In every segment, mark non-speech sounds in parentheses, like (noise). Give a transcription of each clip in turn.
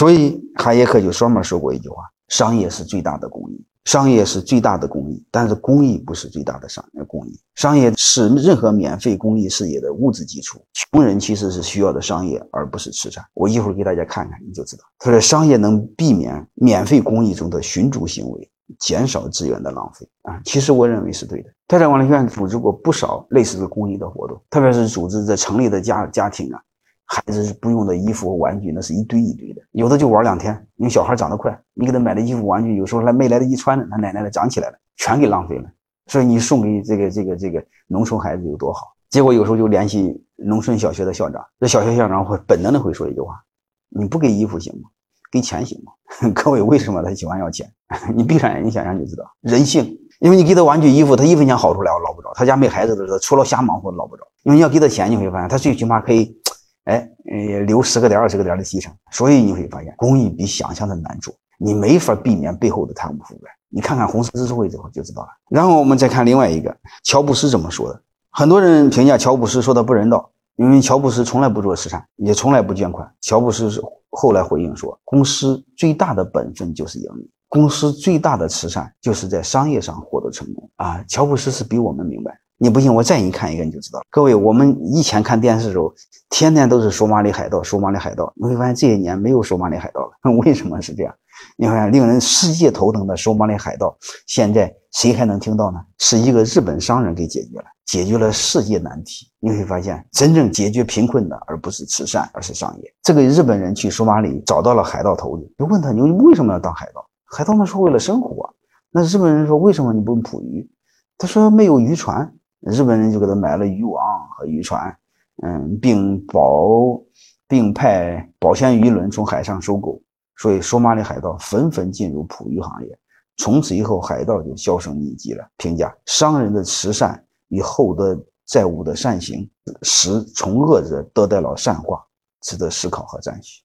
所以哈耶克就专门说过一句话：商业是最大的公益。商业是最大的公益，但是公益不是最大的商业公益。商业是任何免费公益事业的物质基础。穷人其实是需要的商业，而不是慈善。我一会儿给大家看看，你就知道。他说，商业能避免免费公益中的寻租行为，减少资源的浪费啊。其实我认为是对的。太太管理学院组织过不少类似的公益的活动，特别是组织在城里的家家庭啊。孩子是不用的衣服和玩具，那是一堆一堆的，有的就玩两天。因为小孩长得快，你给他买的衣服玩具，有时候还没来得及穿呢，他奶奶的长起来了，全给浪费了。所以你送给这个这个这个农村孩子有多好？结果有时候就联系农村小学的校长，这小学校长会本能的会说一句话：你不给衣服行吗？给钱行吗？(laughs) 各位为什么他喜欢要钱？(laughs) 你闭上眼睛想想就知道，人性。因为你给他玩具衣服，他一分钱好处来捞不着。他家没孩子的时候，除了瞎忙活捞不着。因为你要给他钱，你会发现他最起码可以。哎，呃，留十个点、二十个点的提成，所以你会发现公益比想象的难做，你没法避免背后的贪污腐败。你看看红十字会之后就知道了。然后我们再看另外一个，乔布斯怎么说的？很多人评价乔布斯说的不人道，因为乔布斯从来不做慈善，也从来不捐款。乔布斯是后来回应说，公司最大的本分就是盈利，公司最大的慈善就是在商业上获得成功啊。乔布斯是比我们明白。你不信，我再给你看一个，你就知道了。各位，我们以前看电视的时候，天天都是索马里海盗，索马里海盗。你会发现这些年没有索马里海盗了，(laughs) 为什么是这样？你看，令人世界头疼的索马里海盗，现在谁还能听到呢？是一个日本商人给解决了，解决了世界难题。你会发现，真正解决贫困的，而不是慈善，而是商业。这个日本人去索马里找到了海盗头子，就问他：你为什么要当海盗？海盗们说为了生活。那日本人说：为什么你不捕鱼？他说没有渔船。日本人就给他买了渔网和渔船，嗯，并保并派保鲜渔轮从海上收购，所以索马里海盗纷纷进入捕鱼行业。从此以后，海盗就销声匿迹了。评价商人的慈善与厚德载物的善行，使从恶者得到了善化，值得思考和赞许。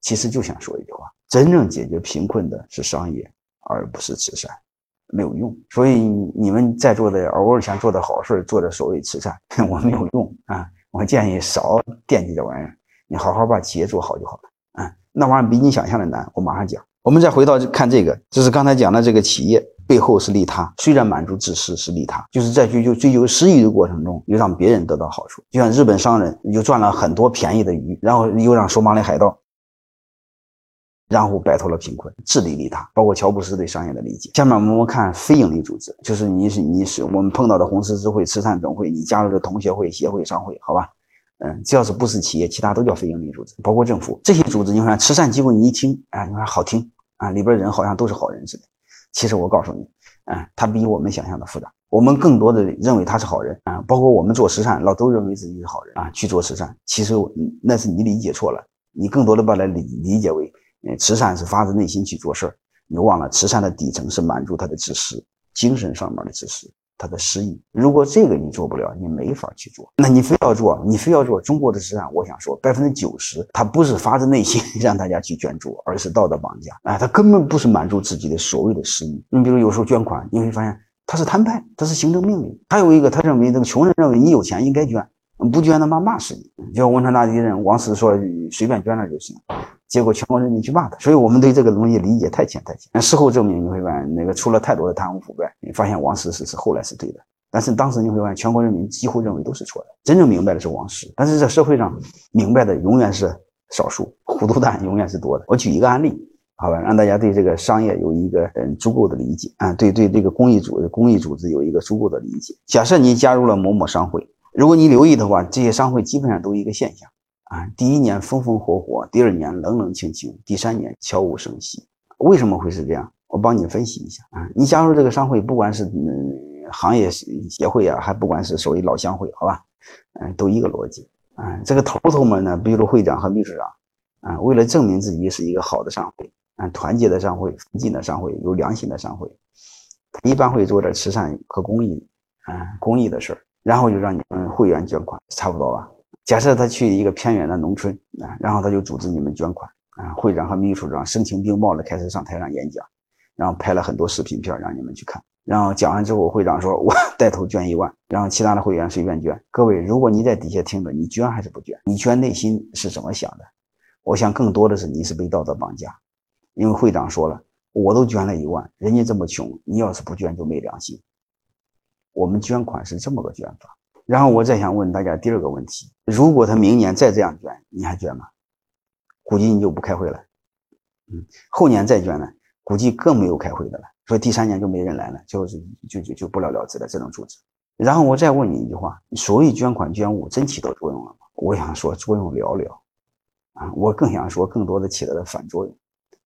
其实就想说一句话：真正解决贫困的是商业，而不是慈善。没有用，所以你们在座的偶尔想做点好事，做点所谓慈善，(laughs) 我没有用啊！我建议少惦记这玩意儿，你好好把企业做好就好了啊！那玩意儿比你想象的难，我马上讲。我们再回到看这个，就是刚才讲的这个企业背后是利他，虽然满足自私是利他，就是在追求追求私欲的过程中，又让别人得到好处。就像日本商人又赚了很多便宜的鱼，然后又让索马里海盗。然后摆脱了贫困，自利利他，包括乔布斯对商业的理解。下面我们看非营利组织，就是你是你是我们碰到的红十字会、慈善总会，你加入的同学会、协会、商会，好吧？嗯，只要是不是企业，其他都叫非营利组织，包括政府这些组织。你看慈善机构，你一听，啊，你看好听啊，里边人好像都是好人似的。其实我告诉你，啊，他比我们想象的复杂。我们更多的认为他是好人啊，包括我们做慈善，老都认为自己是好人啊，去做慈善。其实那是你理解错了，你更多的把它理理解为。慈善是发自内心去做事儿，你忘了慈善的底层是满足他的自私，精神上面的自私，他的失意。如果这个你做不了，你没法去做。那你非要做，你非要做中国的慈善，我想说百分之九十，他不是发自内心 (laughs) 让大家去捐助，而是道德绑架。哎，他根本不是满足自己的所谓的私意。你比如有时候捐款，你会发现他是摊派，他是行政命令。还有一个，他认为这个穷人认为你有钱应该捐，不捐他妈骂死你。就像汶川大地震，王石说随便捐了就行。结果全国人民去骂他，所以我们对这个东西理解太浅太浅。事后证明，你会发现那个出了太多的贪污腐败。你发现王石是是后来是对的，但是当时你会发现全国人民几乎认为都是错的。真正明白的是王石，但是这社会上明白的永远是少数，糊涂蛋永远是多的。我举一个案例，好吧，让大家对这个商业有一个嗯足够的理解啊，对对这个公益组织公益组织有一个足够的理解。假设你加入了某某商会，如果你留意的话，这些商会基本上都一个现象。啊，第一年风风火火，第二年冷冷清清，第三年悄无声息。为什么会是这样？我帮你分析一下啊。你加入这个商会，不管是嗯行业协会啊，还不管是所谓老乡会，好吧，嗯，都一个逻辑啊。这个头头们呢，比如会长和秘书长啊，为了证明自己是一个好的商会啊，团结的商会，奋进的商会，有良心的商会，一般会做点慈善和公益啊，公益的事儿，然后就让你们会员捐款，差不多吧。假设他去一个偏远的农村啊，然后他就组织你们捐款啊，会长和秘书长声情并茂的开始上台上演讲，然后拍了很多视频片让你们去看，然后讲完之后，会长说：“我带头捐一万，(laughs) 然后其他的会员随便捐。”各位，如果你在底下听着，你捐还是不捐？你捐内心是怎么想的？我想更多的是你是被道德绑架，因为会长说了，我都捐了一万，人家这么穷，你要是不捐就没良心。我们捐款是这么个捐法。然后我再想问大家第二个问题：如果他明年再这样捐，你还捐吗？估计你就不开会了。嗯，后年再捐呢，估计更没有开会的了。所以第三年就没人来了，就是就就就不了了之了这种组织。然后我再问你一句话：所谓捐款捐物真起到作用了吗？我想说作用寥寥。啊，我更想说更多的起到了反作用。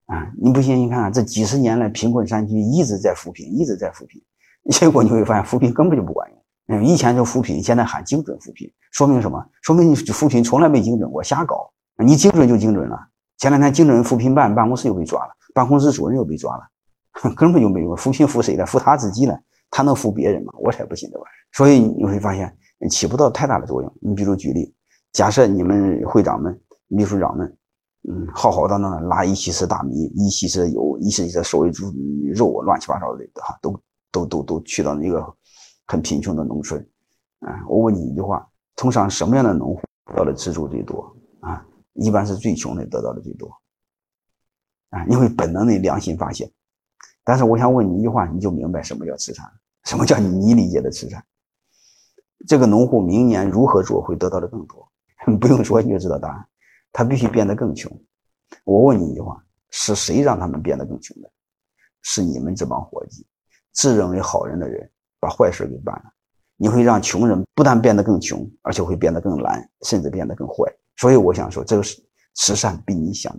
啊，你不信？你看这几十年来，贫困山区一直在扶贫，一直在扶贫，结果你会发现扶贫根本就不管用。嗯，以前就扶贫，现在喊精准扶贫，说明什么？说明你扶贫从来没精准过，瞎搞。你精准就精准了。前两天精准扶贫办办公室又被抓了，办公室主任又被抓了，根本就没有扶贫扶谁了？扶他自己了？他能扶别人吗？我才不信这玩意儿。所以你会发现起不到太大的作用。你比如举例，假设你们会长们、秘书长们，嗯，浩浩荡荡的拉一汽车大米、一汽车油、一汽车瘦猪肉，乱七八糟的哈，都都都都去到那个。很贫穷的农村，啊，我问你一句话：通常什么样的农户得到的资助最多？啊，一般是最穷的得到的最多。啊，你会本能的良心发现。但是我想问你一句话，你就明白什么叫慈善，什么叫你理解的慈善。这个农户明年如何做会得到的更多？(laughs) 不用说你就知道答案，他必须变得更穷。我问你一句话：是谁让他们变得更穷的？是你们这帮伙计，自认为好人的人。把坏事给办了，你会让穷人不但变得更穷，而且会变得更懒，甚至变得更坏。所以我想说，这个是慈善比你想